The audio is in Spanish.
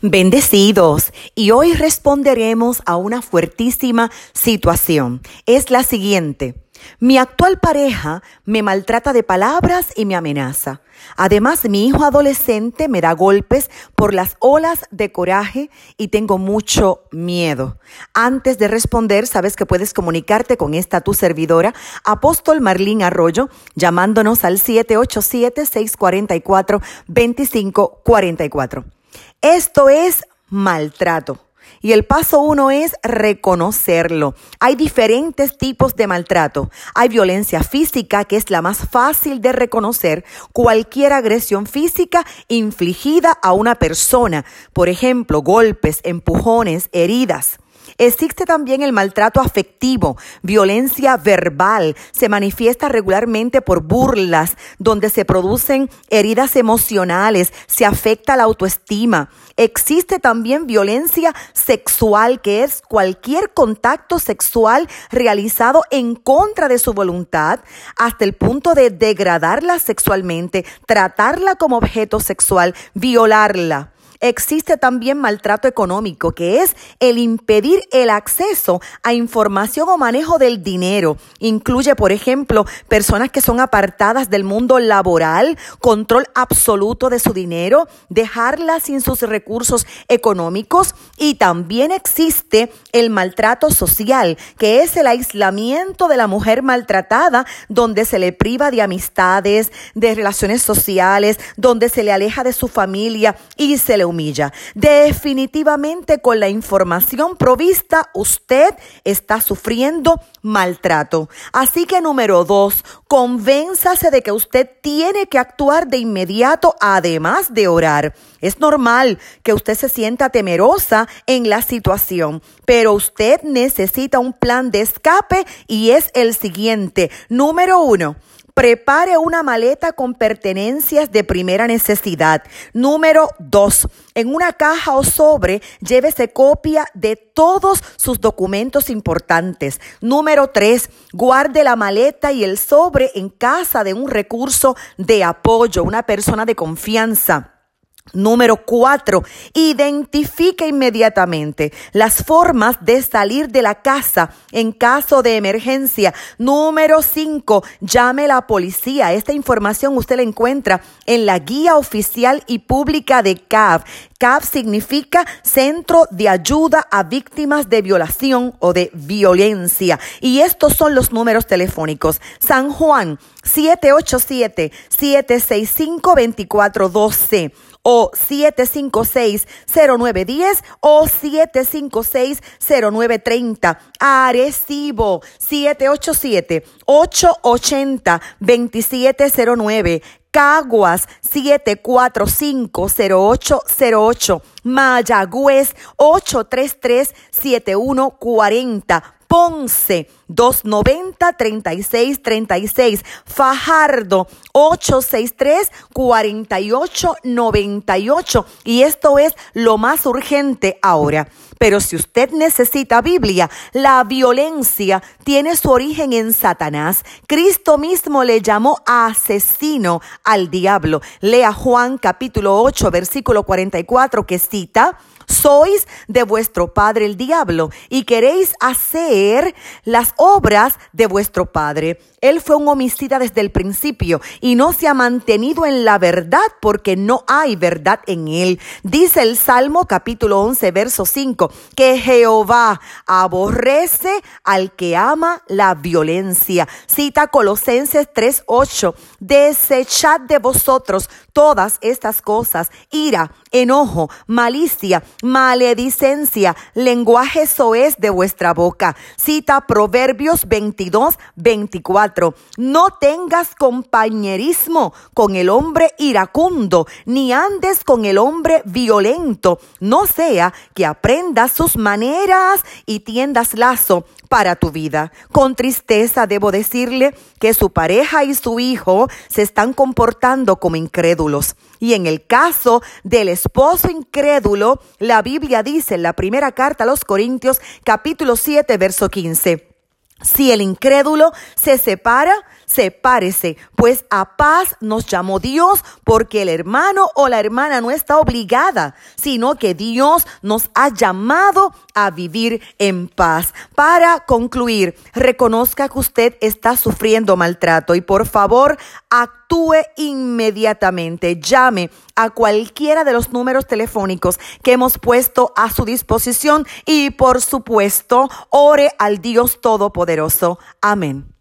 Bendecidos. Y hoy responderemos a una fuertísima situación. Es la siguiente. Mi actual pareja me maltrata de palabras y me amenaza. Además, mi hijo adolescente me da golpes por las olas de coraje y tengo mucho miedo. Antes de responder, sabes que puedes comunicarte con esta tu servidora, Apóstol Marlín Arroyo, llamándonos al 787-644-2544. Esto es maltrato. Y el paso uno es reconocerlo. Hay diferentes tipos de maltrato. Hay violencia física, que es la más fácil de reconocer. Cualquier agresión física infligida a una persona. Por ejemplo, golpes, empujones, heridas. Existe también el maltrato afectivo, violencia verbal. Se manifiesta regularmente por burlas, donde se producen heridas emocionales, se afecta la autoestima. Existe también violencia sexual, que es cualquier contacto sexual realizado en contra de su voluntad, hasta el punto de degradarla sexualmente, tratarla como objeto sexual, violarla. Existe también maltrato económico, que es el impedir el acceso a información o manejo del dinero. Incluye, por ejemplo, personas que son apartadas del mundo laboral, control absoluto de su dinero, dejarla sin sus recursos económicos y también existe el maltrato social, que es el aislamiento de la mujer maltratada, donde se le priva de amistades, de relaciones sociales, donde se le aleja de su familia y se le Definitivamente con la información provista usted está sufriendo maltrato. Así que número dos, convénzase de que usted tiene que actuar de inmediato además de orar. Es normal que usted se sienta temerosa en la situación, pero usted necesita un plan de escape y es el siguiente. Número uno, Prepare una maleta con pertenencias de primera necesidad. Número dos, en una caja o sobre llévese copia de todos sus documentos importantes. Número tres, guarde la maleta y el sobre en casa de un recurso de apoyo, una persona de confianza. Número cuatro, identifique inmediatamente las formas de salir de la casa en caso de emergencia. Número cinco, llame a la policía. Esta información usted la encuentra en la guía oficial y pública de CAV. CAV significa Centro de Ayuda a Víctimas de Violación o de Violencia. Y estos son los números telefónicos. San Juan 787 765 2412 o 756-0910 o 756-0930. Arecibo 787-880-2709. Caguas 7450808, Mayagüez 833-7140, Ponce 290-3636. Fajardo 863-4898. Y esto es lo más urgente ahora. Pero si usted necesita Biblia, la violencia tiene su origen en Satanás. Cristo mismo le llamó asesino al diablo. Lea Juan capítulo 8 versículo 44 que cita, sois de vuestro padre el diablo y queréis hacer las obras de vuestro padre. Él fue un homicida desde el principio y no se ha mantenido en la verdad porque no hay verdad en él. Dice el Salmo capítulo 11 verso 5 que Jehová aborrece al que ama la violencia. Cita Colosenses 3:8. Desechad de vosotros todas estas cosas, ira, enojo, malicia, maledicencia, lenguaje soez de vuestra boca. Cita Proverbios 22, 24. No tengas compañerismo con el hombre iracundo, ni andes con el hombre violento, no sea que aprendas sus maneras y tiendas lazo para tu vida. Con tristeza debo decirle que su pareja y su hijo se están comportando como incrédulos. Y en el caso del esposo incrédulo, la Biblia dice en la primera carta a los Corintios capítulo 7 verso 15. Si el incrédulo se separa, sepárese, pues a paz nos llamó Dios porque el hermano o la hermana no está obligada, sino que Dios nos ha llamado a vivir en paz. Para concluir, reconozca que usted está sufriendo maltrato y por favor actúe inmediatamente. Llame a cualquiera de los números telefónicos que hemos puesto a su disposición y por supuesto ore al Dios Todopoderoso. Amén.